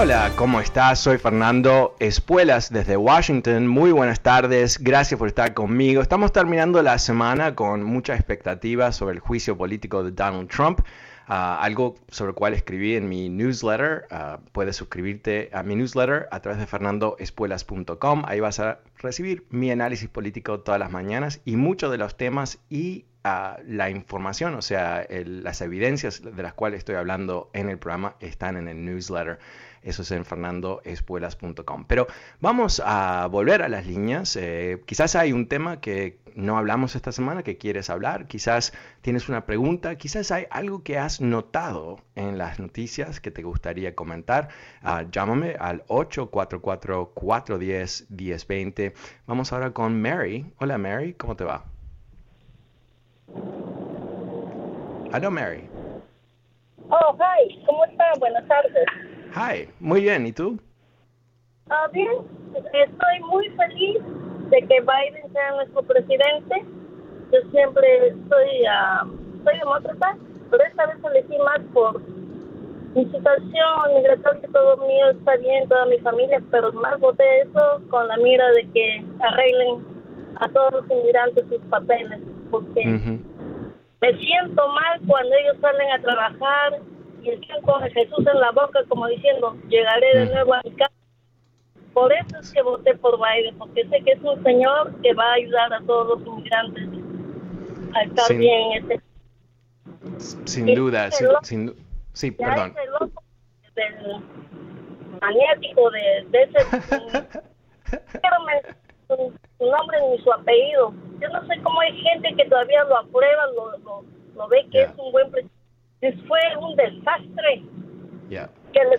Hola, ¿cómo estás? Soy Fernando Espuelas desde Washington. Muy buenas tardes, gracias por estar conmigo. Estamos terminando la semana con mucha expectativa sobre el juicio político de Donald Trump. Uh, algo sobre el cual escribí en mi newsletter. Uh, puedes suscribirte a mi newsletter a través de fernandoespuelas.com. Ahí vas a recibir mi análisis político todas las mañanas y muchos de los temas y uh, la información, o sea, el, las evidencias de las cuales estoy hablando en el programa están en el newsletter. Eso es en fernandoespuelas.com. Pero vamos a volver a las líneas. Eh, quizás hay un tema que no hablamos esta semana que quieres hablar. Quizás tienes una pregunta. Quizás hay algo que has notado en las noticias que te gustaría comentar. Uh, llámame al 844-410-1020. Vamos ahora con Mary. Hola Mary, ¿cómo te va? Hola Mary. Oh, hi, ¿cómo está? Buenas tardes. Hi, muy bien, ¿y tú? Ah, bien, estoy muy feliz de que Biden sea nuestro presidente. Yo siempre soy, uh, soy demócrata, pero esta vez elegí más por mi situación migratoria, todo mío está bien, toda mi familia, pero más voté eso con la mira de que arreglen a todos los inmigrantes sus papeles, porque me siento mal cuando ellos salen a trabajar y están con Jesús en la boca como diciendo, llegaré de nuevo a mi casa. Por eso es que voté por Biden, porque sé que es un señor que va a ayudar a todos los inmigrantes a estar Sin- bien. Este, Sin duda, sin, loco- sin du- sí, ya perdón. ese loco del maniático de, de ese su, su nombre ni su apellido. Yo no sé cómo hay gente que todavía lo aprueba, lo, lo, lo ve que Ya. es un buen presidente. Fue un desastre Ya. que le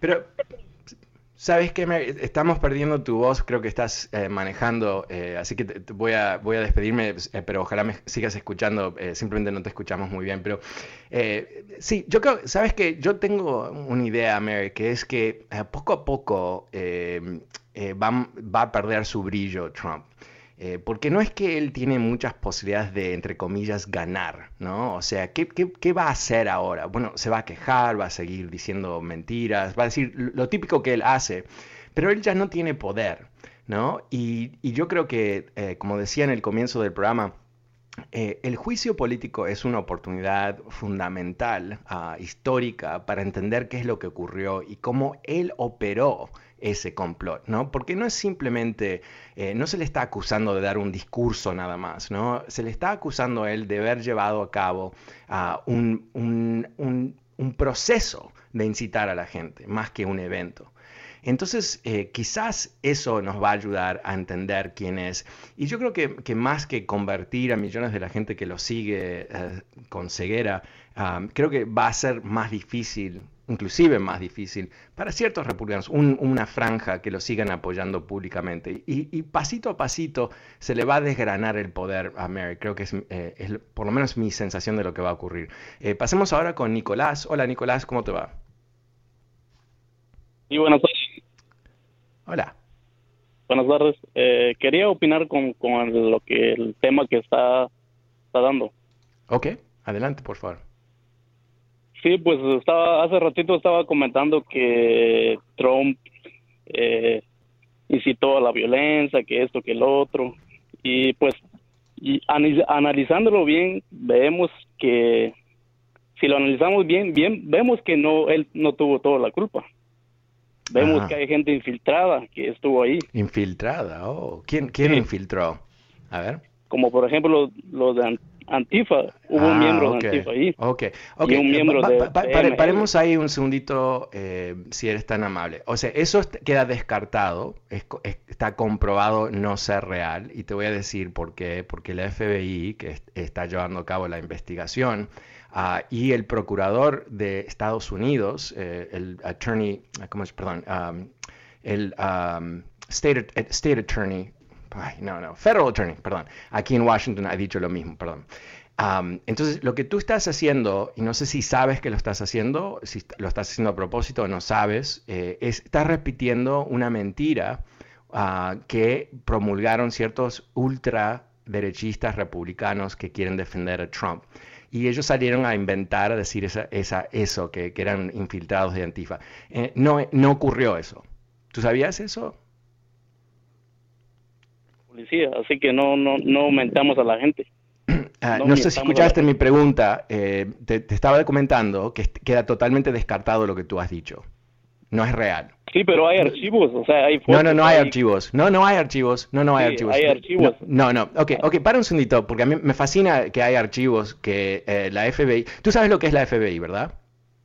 Pero- pero- ¿Sabes? Mary? Estamos perdiendo tu voz, creo que estás eh, manejando, eh, así que te- voy, a, voy a despedirme, eh, pero ojalá me sigas escuchando, eh, simplemente no te escuchamos muy bien, pero eh, sí, yo creo, ¿sabes qué? Yo tengo una idea, Mary, que es que poco a poco va, va a perder su brillo Trump. Eh, porque no es que él tiene muchas posibilidades de, entre comillas, ganar, ¿no? O sea, ¿qué, va a hacer ahora? Bueno, se va a quejar, va a seguir diciendo mentiras, va a decir lo típico que él hace, pero él ya no tiene poder, ¿no? Y, yo creo que, eh, como decía en el comienzo del programa, eh, el juicio político es una oportunidad fundamental, ah, histórica, para entender qué es lo que ocurrió y cómo él operó ese complot, ¿no? Porque no es simplemente, eh, no se le está acusando de dar un discurso nada más, ¿no? Se le está acusando a él de haber llevado a cabo ah, un, un- un- un proceso de incitar a la gente, más que un evento. Entonces, eh, quizás eso nos va a ayudar a entender quién es. Y yo creo que, más que convertir a millones de la gente que lo sigue eh, con ceguera, ah, creo que va a ser más difícil, inclusive más difícil, para ciertos republicanos, un- una franja que lo sigan apoyando públicamente. Y, y pasito a pasito se le va a desgranar el poder a Mary. Creo que es, eh, por lo menos mi sensación de lo que va a ocurrir. Eh, pasemos ahora con Nicolás. Hola Nicolás, ¿cómo te va? Y buenas. Hola. Buenas tardes. Eh, quería opinar con, con lo que el tema que está, está dando. Ok, adelante, por favor. Sí, pues estaba hace ratito estaba comentando que Trump eh, incitó a la violencia, que esto, que el otro. Y pues, y analizándolo bien, vemos que si lo analizamos bien, bien, vemos que no, él no tuvo toda la culpa. Vemos que hay gente infiltrada que estuvo ahí. Infiltrada, oh. ¿Quién, quién infiltró? A ver. Como por ejemplo los, de Antifa, hubo un ah, miembro de Antifa ahí. Ok, ok. Y un miembro de, paremos ahí un segundito, eh, si eres tan amable. O sea, eso queda descartado, está comprobado no ser real, y te voy a decir por qué. Porque la FBI, que está llevando a cabo la investigación, Ah, y el procurador de Estados Unidos, eh, el attorney, ¿cómo es? Perdón, um, el um, state, eh, state, attorney, no, no, federal attorney, perdón, aquí en Washington ha dicho lo mismo, perdón. Um, entonces, lo que tú estás haciendo, y no sé si sabes que lo estás haciendo, si lo estás haciendo a propósito o no sabes, eh, es, estás repitiendo una mentira uh, que promulgaron ciertos ultraderechistas republicanos que quieren defender a Trump y ellos salieron a inventar, a decir esa, esa, eso, que, que, eran infiltrados de Antifa. Eh, no, no ocurrió eso. ¿Tú sabías eso? Policía, así que no, no, no aumentamos a la gente. Ah, no, sé si escuchaste mi pregunta, eh, te, te, estaba comentando que queda totalmente descartado lo que tú has dicho. No es real. Sí, pero hay archivos, o sea, hay No, no, no hay, archivos. No, no hay archivos. No, no hay archivos. Hay archivos. No, no, Ok, ok, para un segundito, porque a mí me fascina que hay archivos que eh, la FBI... Tú sabes lo que es la FBI, ¿verdad?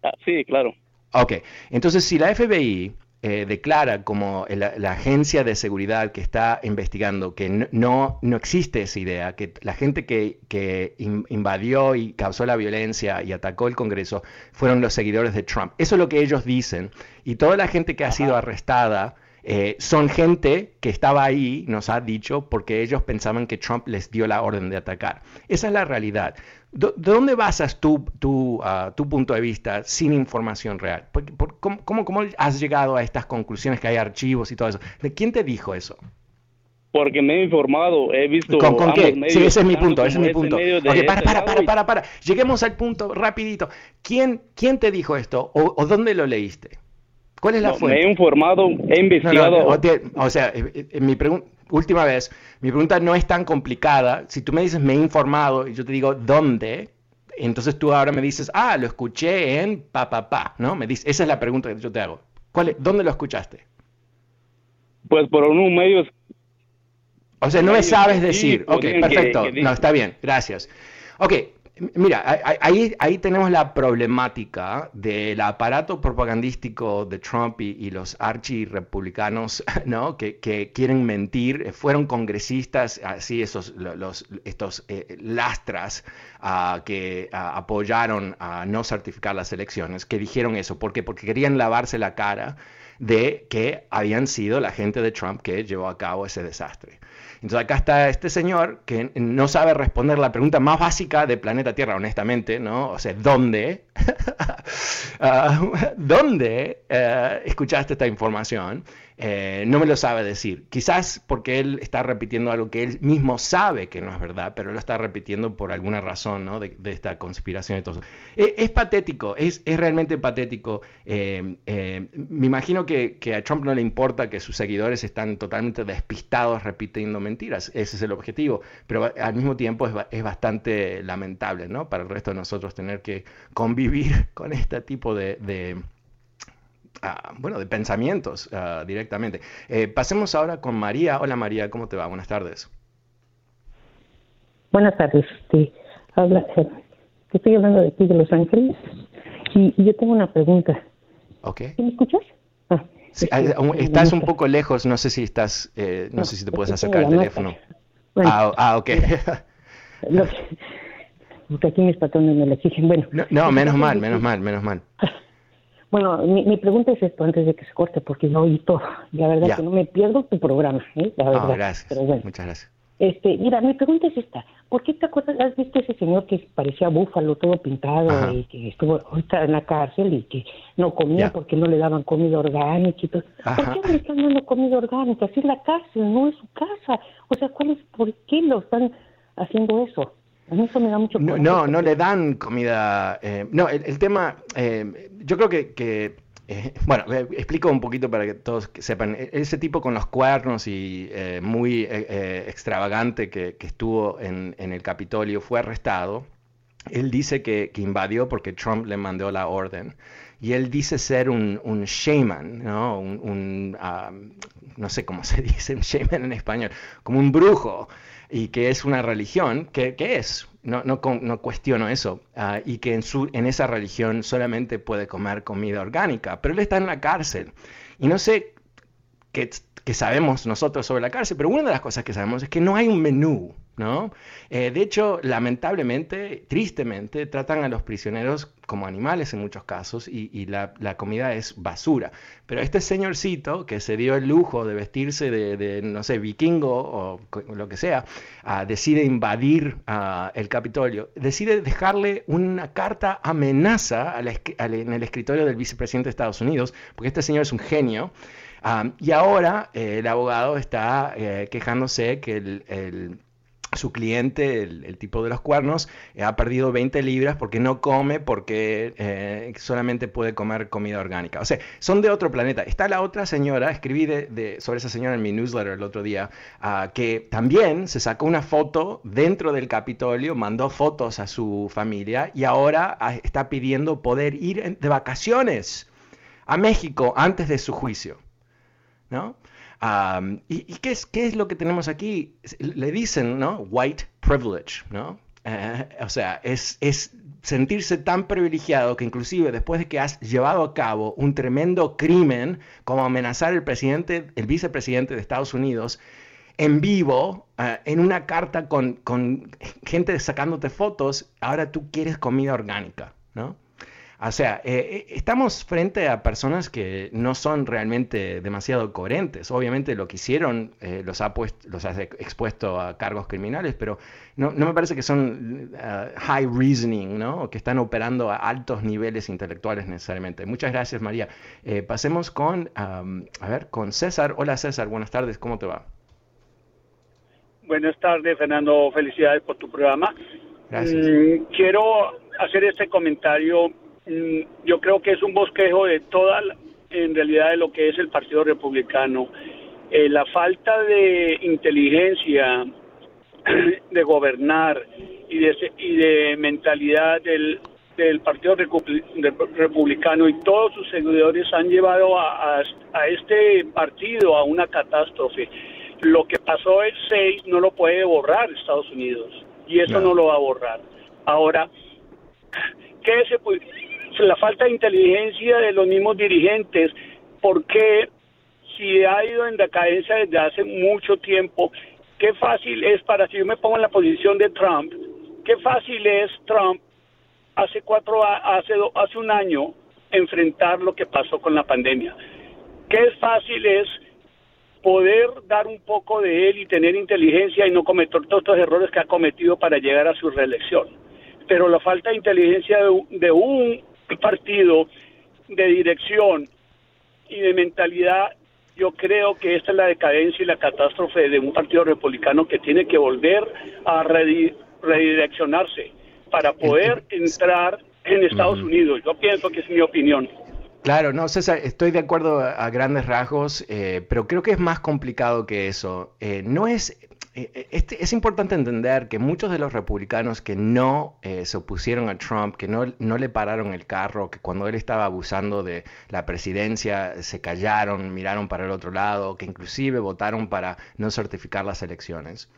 Ah, sí, claro. Ok, entonces si la FBI eh, declara como la, agencia de seguridad que está investigando que no, no, existe esa idea, que la gente que, que invadió y causó la violencia y atacó el Congreso fueron los seguidores de Trump. Eso es lo que ellos dicen. Y toda la gente que ha sido arrestada eh, son gente que estaba ahí, nos ha dicho, porque ellos pensaban que Trump les dio la orden de atacar. Esa es la realidad. ¿De dónde basas tu, tu, ah, tu, punto de vista sin información real? cómo, cómo, has llegado a estas conclusiones que hay archivos y todo eso? ¿De quién te dijo eso? Porque me he informado, he visto. ¿Con, qué? sí, ese es mi punto, ese es mi punto. Okay, para, para, para, para, para. Lleguemos al punto rapidito. ¿Quién, quién te dijo esto o, dónde lo leíste? ¿Cuál es la fuente? Me he informado, he investigado. o, sea, eh, eh, mi pregunta última vez, mi pregunta no es tan complicada. Si tú me dices, me he informado, y yo te digo, ¿dónde? Entonces tú ahora me dices, ah, lo escuché en pa, pa, pa, ¿no? Me dices, esa es la pregunta que yo te hago. ¿Cuál ¿Dónde lo escuchaste? Pues por un medio... O sea, no me sabes decir. ok, perfecto. no, está bien, gracias. Ok, Mira, ahí, ahí tenemos la problemática del aparato propagandístico de Trump y, los archi-republicanos, ¿no? Que, quieren mentir. Fueron congresistas, así esos, los, estos eh, lastras ah, que ah, apoyaron a no certificar las elecciones, que dijeron eso. ¿Por qué? Porque querían lavarse la cara de que habían sido la gente de Trump que llevó a cabo ese desastre. Entonces acá está este señor que no sabe responder la pregunta más básica de planeta Tierra, honestamente, ¿no? O sea, ¿dónde? Ah, ¿Dónde eh, escuchaste esta información? Eh, no me lo sabe decir. Quizás porque él está repitiendo algo que él mismo sabe que no es verdad, pero lo está repitiendo por alguna razón ¿no? de, esta conspiración y todo e, Es, patético, es, es, realmente patético. Eh, eh, me imagino que, que, a Trump no le importa que sus seguidores están totalmente despistados repitiendo mentiras. Ese es el objetivo. Pero al mismo tiempo es, es bastante lamentable ¿no? para el resto de nosotros tener que convivir con este tipo de bueno, de pensamientos ah, directamente. Eh, pasemos ahora con María. Hola María, ¿cómo te va? Buenas tardes. Buenas tardes. Sí, habla, eh, estoy hablando de aquí de Los Ángeles y, yo tengo una pregunta. Ok. ¿Me escuchas? Ah, estás un poco lejos, no sé si estás, eh, no, sé si te puedes acercar al teléfono. ah, ah, ok. porque aquí mis patrones me lo exigen. Bueno. no menos mal, menos mal, menos mal. Bueno, mi, pregunta es esto antes de que se corte, porque yo oí todo. La verdad que no me pierdo tu programa, ¿eh? La verdad. gracias. Pero bueno. Muchas gracias. Este, mira, mi pregunta es esta. ¿Por qué te acuerdas, has visto ese señor que parecía búfalo, todo pintado, y que estuvo ahorita en la cárcel y que no comía porque no le daban comida orgánica y todo? ¿Por qué le están dando comida orgánica? Si es la cárcel, no es su casa. O sea, ¿cuál es, ¿por qué lo están haciendo eso? No, no, no le dan comida. Eh, no, el, tema, eh, yo creo que, eh, bueno, explico un poquito para que todos sepan. E, ese tipo con los cuernos y muy extravagante que, estuvo en, el Capitolio fue arrestado. Él dice que, invadió porque Trump le mandó la orden. Y él dice ser un, shaman, ¿no? Un, no sé cómo se dice un shaman en español, como un brujo y que es una religión, que, es, no, no, no, cuestiono eso, ah, y que en, su, en esa religión solamente puede comer comida orgánica, pero él está en la cárcel. Y no sé qué, qué sabemos nosotros sobre la cárcel, pero una de las cosas que sabemos es que no hay un menú ¿no? Eh, de hecho, lamentablemente, tristemente, tratan a los prisioneros como animales en muchos casos y, la, comida es basura. Pero este señorcito que se dio el lujo de vestirse de, no sé, vikingo o lo que sea, ah, decide invadir ah, el Capitolio, decide dejarle una carta amenaza en el escritorio del vicepresidente de Estados Unidos, porque este señor es un genio. Ah, y ahora eh, el abogado está eh, quejándose que el su cliente, el, tipo de los cuernos, eh, ha perdido 20 libras porque no come, porque eh, solamente puede comer comida orgánica. O sea, son de otro planeta. Está la otra señora, escribí sobre esa señora en mi newsletter el otro día, ah, que también se sacó una foto dentro del Capitolio, mandó fotos a su familia y ahora ah, está pidiendo poder ir de vacaciones a México antes de su juicio. ¿No? ¿Y, qué, es, qué es lo que tenemos aquí? Le dicen, ¿no? White privilege, ¿no? Eh, o sea, es, es sentirse tan privilegiado que inclusive después de que has llevado a cabo un tremendo crimen como amenazar al presidente, el vicepresidente de Estados Unidos, en vivo, eh, en una carta con, con gente sacándote fotos, ahora tú quieres comida orgánica, ¿no? O sea, eh, eh, estamos frente a personas que no son realmente demasiado coherentes. Obviamente lo que hicieron eh, los, ha los ha expuesto a cargos criminales, pero no, me parece que son high reasoning, ¿no? O que están operando a altos niveles intelectuales necesariamente. Muchas gracias, María. pasemos con, a ver, con César. Hola, César. Buenas tardes. ¿Cómo te va? Buenas tardes, Fernando. Felicidades por tu programa. Gracias. Mm, quiero hacer este comentario yo creo que es un bosquejo de toda, en realidad, de lo que es el Partido Republicano. Eh, la falta de inteligencia, de gobernar y de, y de mentalidad del, del Partido Republicano y todos sus seguidores han llevado a, a, este partido a una catástrofe. Lo que pasó el 6 no lo puede borrar Estados Unidos y eso no lo va a borrar. Ahora, ¿qué se puede, la falta de inteligencia de los mismos dirigentes, porque si ha ido en decadencia desde hace mucho tiempo, qué fácil es para, si yo me pongo en la posición de Trump, qué fácil es Trump hace cuatro, hace, hace un año enfrentar lo que pasó con la pandemia. Qué fácil es poder dar un poco de él y tener inteligencia y no cometer todos estos errores que ha cometido para llegar a su reelección. Pero la falta de inteligencia de un partido de dirección y de mentalidad, yo creo que esta es la decadencia y la catástrofe de un partido republicano que tiene que volver a redireccionarse para poder entrar en Estados Unidos. Yo pienso que es mi opinión. Claro, no, César, estoy de acuerdo a, grandes rasgos, eh, pero creo que es más complicado que eso. Eh, no es este, es importante entender que muchos de los republicanos que no eh, se opusieron a Trump, que no, no, le pararon el carro, que cuando él estaba abusando de la presidencia se callaron, miraron para el otro lado, que inclusive votaron para no certificar las elecciones,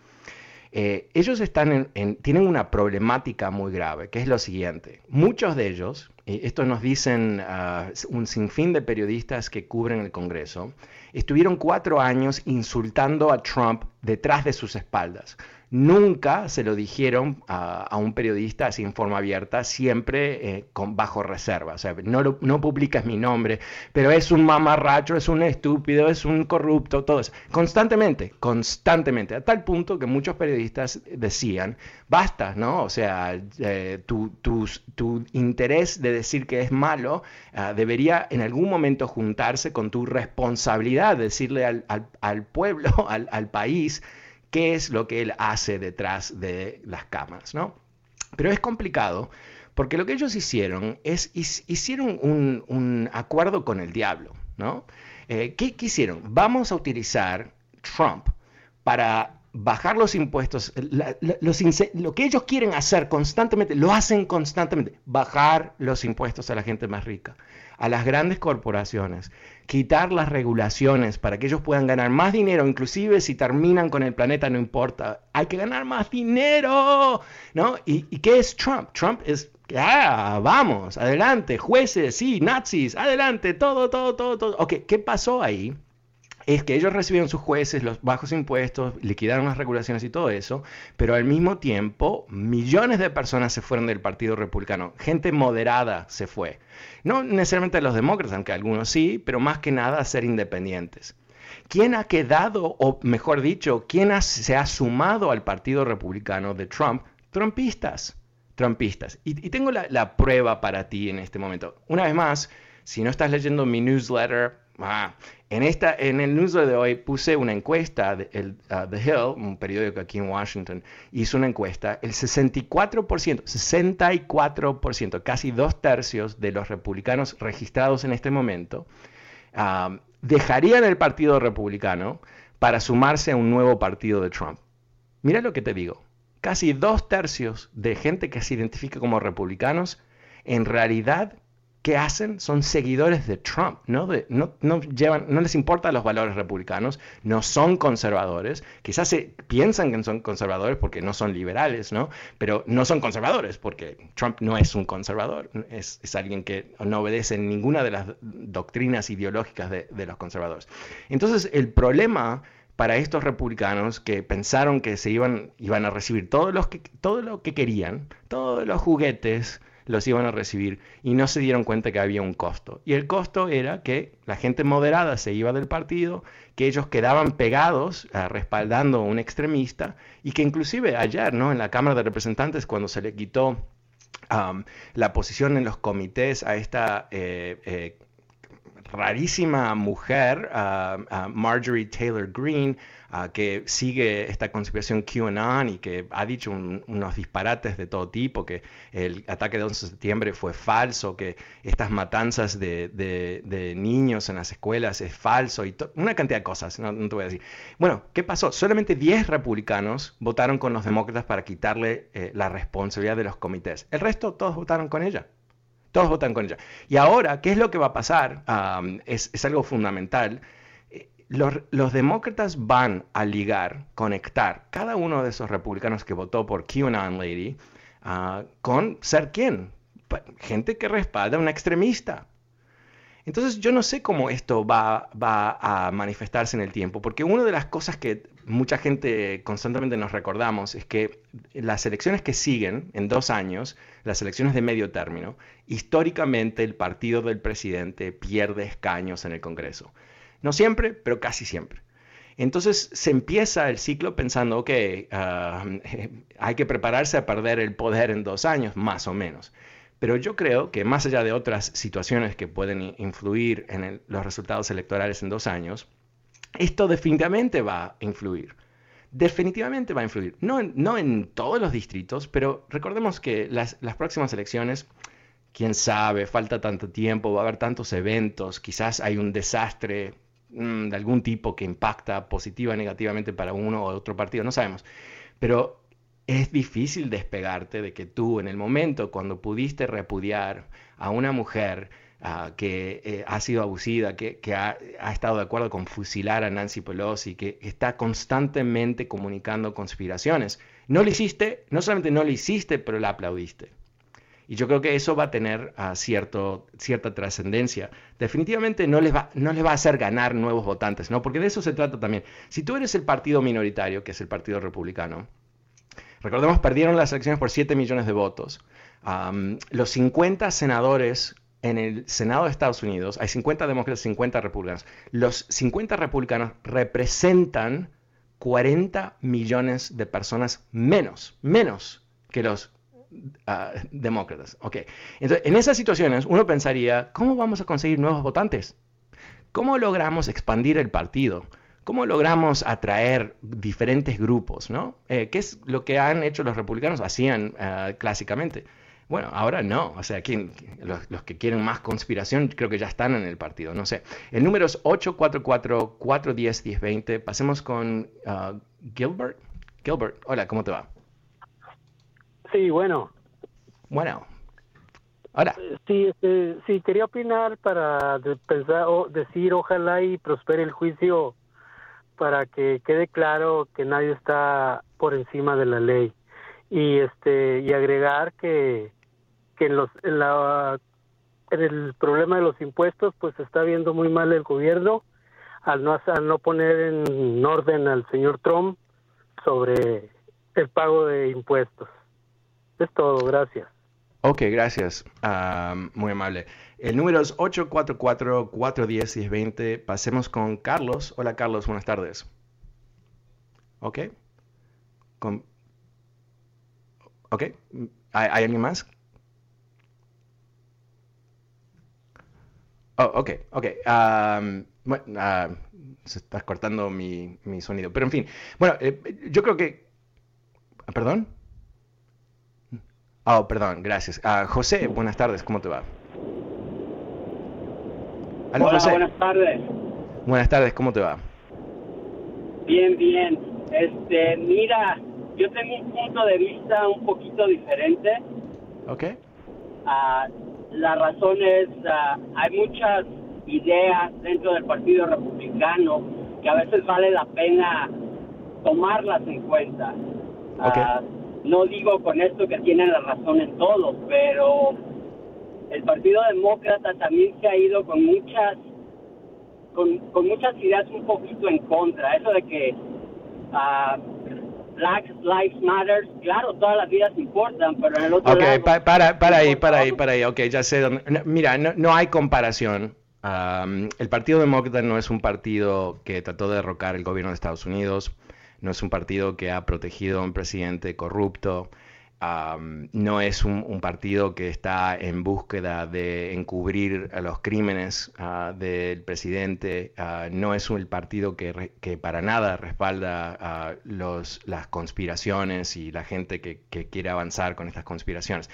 ellos están tienen una problemática muy grave, que es lo siguiente. Muchos de ellos, esto nos dicen ah, un sinfín de periodistas que cubren el Congreso, estuvieron cuatro años insultando a Trump detrás de sus espaldas. Nunca se lo dijeron a, un periodista así en forma abierta, siempre eh, con bajo reserva. O sea, no, no publicas mi nombre, pero es un mamarracho, es un estúpido, es un corrupto, todo eso. Constantemente, constantemente, a tal punto que muchos periodistas decían, basta, ¿no? O sea, eh, tu, interés de decir que es malo ah, debería en algún momento juntarse con tu responsabilidad, decirle al, pueblo, al país, qué es lo que él hace detrás de las cámaras, ¿no? Pero es complicado Porque lo que ellos hicieron es, hicieron un, acuerdo con el diablo, ¿no? Eh, ¿Qué hicieron? Vamos a utilizar Trump para bajar los impuestos, lo que ellos quieren hacer constantemente, lo hacen constantemente, bajar los impuestos a la gente más rica, a las grandes corporaciones, quitar las regulaciones para que ellos puedan ganar más dinero, inclusive si terminan con el planeta, no importa, hay que ganar más dinero, ¿no? ¿Y, y qué es Trump? Trump es, ah, vamos, adelante, jueces, sí, nazis, adelante, todo, todo, todo, todo. Ok, ¿qué pasó ahí? Es que ellos recibieron sus jueces los bajos impuestos, liquidaron las regulaciones y todo eso, pero al mismo tiempo millones de personas se fueron del Partido Republicano, gente moderada se fue. No necesariamente los demócratas, aunque algunos sí, pero más que nada a ser independientes. ¿Quién ha quedado, o mejor dicho, quién se ha sumado al Partido Republicano de Trump? Trumpistas. Trumpistas. Y, tengo la, la prueba para ti en este momento. Una vez más, si no estás leyendo mi newsletter, Ah, en, esta, en el newsletter de hoy puse una encuesta, de, uh, The Hill, un periódico aquí en Washington, hizo una encuesta, el 64%, 64%, casi dos tercios de los republicanos registrados en este momento, uh, dejarían el Partido Republicano para sumarse a un nuevo partido de Trump. Mira lo que te digo, casi dos tercios de gente que se identifica como republicanos en realidad ¿qué hacen? Son seguidores de Trump, ¿no? no, llevan, no les importan los valores republicanos, no son conservadores, quizás se piensan que son conservadores porque no son liberales, ¿no? Pero no son conservadores porque Trump no es un conservador, es, alguien que no obedece ninguna de las doctrinas ideológicas de, los conservadores. Entonces, el problema para estos republicanos que pensaron que se iban, iban a recibir todo, los que, todo lo que querían, todos los juguetes, los iban a recibir y no se dieron cuenta que había un costo. Y el costo era que la gente moderada se iba del partido, que ellos quedaban pegados uh, respaldando a un extremista y que inclusive ayer, ¿no? En la Cámara de Representantes, cuando se le quitó la posición en los comités a esta eh, eh, rarísima mujer, Marjorie Taylor Greene, que sigue esta conspiración QAnon y que ha dicho unos disparates de todo tipo, que el ataque de 11 de septiembre fue falso, que estas matanzas de, niños en las escuelas es falso y una cantidad de cosas, no, te voy a decir. Bueno, ¿qué pasó? Solamente 10 republicanos votaron con los demócratas para quitarle eh, la responsabilidad de los comités. El resto todos votaron con ella. Todos votan con ella. Y ahora, ¿qué es lo que va a pasar? es, algo fundamental los, demócratas van a ligar, conectar cada uno de esos republicanos que votó por QAnon Lady ah, con ser quién? Gente que respalda a una extremista. Entonces yo no sé cómo esto va, a manifestarse en el tiempo, porque una de las cosas que mucha gente constantemente nos recordamos es que las elecciones que siguen en dos años, las elecciones de medio término, históricamente el partido del presidente pierde escaños en el Congreso. No siempre, pero casi siempre. Entonces se empieza el ciclo pensando, ok, ah, hay que prepararse a perder el poder en dos años, más o menos. Pero yo creo que más allá de otras situaciones que pueden influir en los resultados electorales en dos años, esto definitivamente va a influir. Definitivamente va a influir. No en, no en todos los distritos, pero recordemos que las, próximas elecciones quién sabe, falta tanto tiempo, va a haber tantos eventos, quizás hay un desastre Mm, de algún tipo que impacta positiva o negativamente para uno o otro partido, no sabemos. Pero es difícil despegarte de que tú en el momento cuando pudiste repudiar a una mujer ah, que eh, ha sido abusida, que, ha, ha, estado de acuerdo con fusilar a Nancy Pelosi, que está constantemente comunicando conspiraciones, no lo hiciste, no solamente no lo hiciste, pero la aplaudiste. Y yo creo que eso va a tener uh, cierto, cierta trascendencia. Definitivamente no les, va, no les va a hacer ganar nuevos votantes, ¿no? Porque de eso se trata también. Si tú eres el partido minoritario, que es el Partido Republicano, recordemos, perdieron las elecciones por 7 millones de votos. los 50 senadores en el Senado de Estados Unidos, hay 50 demócratas, 50 republicanos. Los 50 republicanos representan 40 millones de personas menos, menos que los demócratas. Ok. Entonces, en esas situaciones uno pensaría, ¿cómo vamos a conseguir nuevos votantes? ¿Cómo logramos expandir el partido? ¿Cómo logramos atraer diferentes grupos? ¿no? Eh, ¿Qué es lo que han hecho los republicanos? Hacían ah, clásicamente. Bueno, ahora no. O sea, los, que quieren más conspiración creo que ya están en el partido. No sé. El número es 844-410-1020. Pasemos con uh, Gilbert. Gilbert, hola, ¿cómo te va? Sí, bueno. Bueno. Hola. Sí, este, sí, quería opinar para pensar, o decir ojalá y prospere el juicio para que quede claro que nadie está por encima de la ley y este y agregar que que en los en la en el problema de los impuestos pues se está viendo muy mal el gobierno al no al no poner en orden al señor Trump sobre el pago de impuestos. Es todo, gracias. Ok, gracias. Ah, muy amable. El número es 844-410-1020. Pasemos con Carlos. Hola Carlos, buenas tardes. Ok. Con... Ok. ¿Hay, alguien más? Oh, ok, ok. bueno, ah, se está cortando mi, mi, sonido. Pero en fin, bueno, eh, yo creo que... ¿Perdón? Oh, perdón, gracias. Uh, José, buenas tardes, ¿cómo te va? Hola, buenas tardes. Buenas tardes, ¿cómo te va? Bien, bien. Este, mira, yo tengo un punto de vista un poquito diferente. Ok. Uh, la razón es, uh, hay muchas ideas dentro del Partido Republicano que a veces vale la pena tomarlas en cuenta. Okay. No digo con esto que tienen la razón en todo, pero el Partido Demócrata también se ha ido con muchas con, con muchas ideas un poquito en contra. Eso de que Black Lives Matter, claro, todas las vidas importan, pero en el otro okay, lado... para, para ahí, para ahí, para ahí, ok, ya sé dónde... mira, no, no hay comparación. el Partido Demócrata no es un partido que trató de derrocar el gobierno de Estados Unidos, no es un partido que ha protegido a un presidente corrupto, no es un, partido que está en búsqueda de encubrir los crímenes ah, del presidente, ah, no es un partido que, para nada respalda los, las conspiraciones y la gente que quiere avanzar con estas conspiraciones.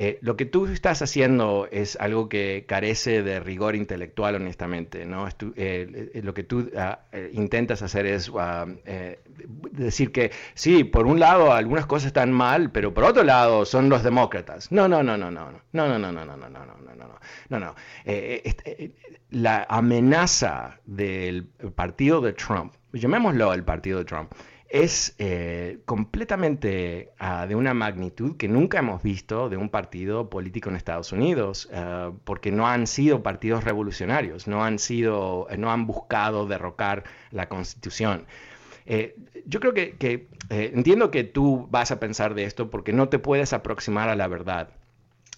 Eh, lo que tú estás haciendo es algo que carece de rigor intelectual, honestamente. ¿no? Eh, eh, lo que tú ah, intentas hacer es ah, decir que sí, por un lado algunas cosas están mal, pero por otro lado son los demócratas. No, no, no, no, no, no, no, no, no, no, no, no, no, no, no, no. La amenaza del partido de Trump, llamémoslo el partido de Trump, es eh, completamente ah, de una magnitud que nunca hemos visto de un partido político en Estados Unidos, ah, porque no han sido partidos revolucionarios, no han sido, no han buscado derrocar la Constitución. Eh, yo creo que, eh, entiendo que tú vas a pensar de esto porque no te puedes aproximar a la verdad.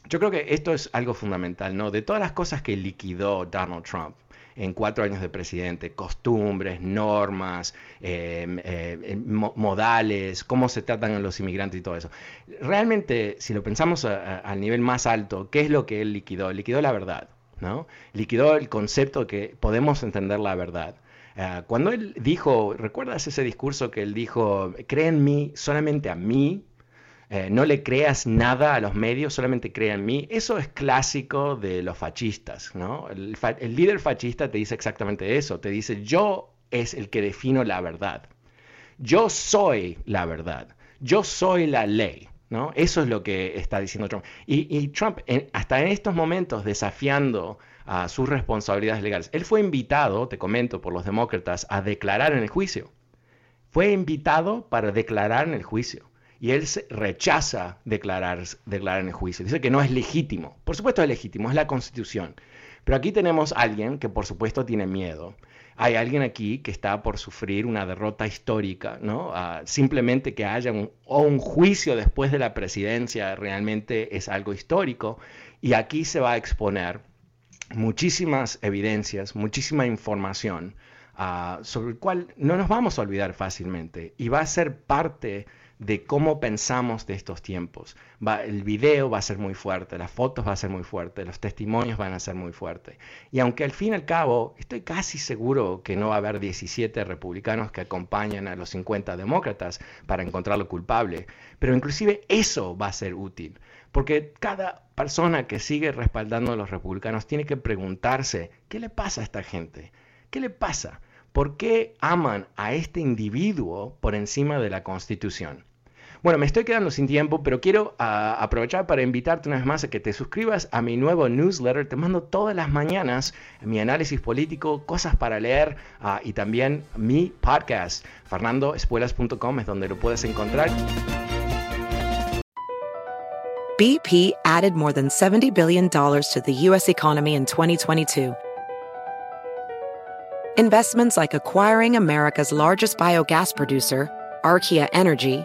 Yo creo que esto es algo fundamental, ¿no? De todas las cosas que liquidó Donald Trump, en cuatro años de presidente, costumbres, normas, em, eh, modales, cómo se tratan a los inmigrantes y todo eso. Realmente, si lo pensamos al nivel más alto, ¿qué es lo que él liquidó? Liquidó la verdad, ¿no? Liquidó el concepto de que podemos entender la verdad. Ah, cuando él dijo, ¿recuerdas ese discurso que él dijo, cree en mí, solamente a mí, eh, no le creas nada a los medios, solamente crea en mí. Eso es clásico de los fascistas, ¿no? El, líder fascista te dice exactamente eso, te dice yo es el que defino la verdad. Yo soy la verdad. Yo soy la ley. ¿no? Eso es lo que está diciendo Trump. Y, Trump, hasta en estos momentos, desafiando a sus responsabilidades legales. Él fue invitado, te comento, por los demócratas a declarar en el juicio. Fue invitado para declarar en el juicio y él rechaza declarar, declarar en el juicio. Dice que no es legítimo. Por supuesto es legítimo, es la constitución. Pero aquí tenemos a alguien que por supuesto tiene miedo. Hay alguien aquí que está por sufrir una derrota histórica, ¿no? Ah, simplemente que haya un, un juicio después de la presidencia realmente es algo histórico. Y aquí se va a exponer muchísimas evidencias, muchísima información ah, sobre el cual no nos vamos a olvidar fácilmente y va a ser parte de cómo pensamos de estos tiempos. El video va a ser muy fuerte, las fotos va a ser muy fuerte, los testimonios van a ser muy fuertes. Y aunque al fin y al cabo estoy casi seguro que no va a haber 17 republicanos que acompañan a los 50 demócratas para encontrarlo culpable, pero inclusive eso va a ser útil. Porque cada persona que sigue respaldando a los republicanos tiene que preguntarse, ¿qué le pasa a esta gente? ¿Qué le pasa? ¿Por qué aman a este individuo por encima de la Constitución? Bueno, me estoy quedando sin tiempo, pero quiero ah, aprovechar para invitarte una vez más a que te suscribas a mi nuevo newsletter. Te mando todas las mañanas mi análisis político, cosas para leer ah, y también mi podcast. FernandoEspuelas.com es donde lo puedes encontrar. BP added more than $70 billion to the U.S. economy in 2022. Investments like acquiring America's largest biogas producer, Archaea Energy,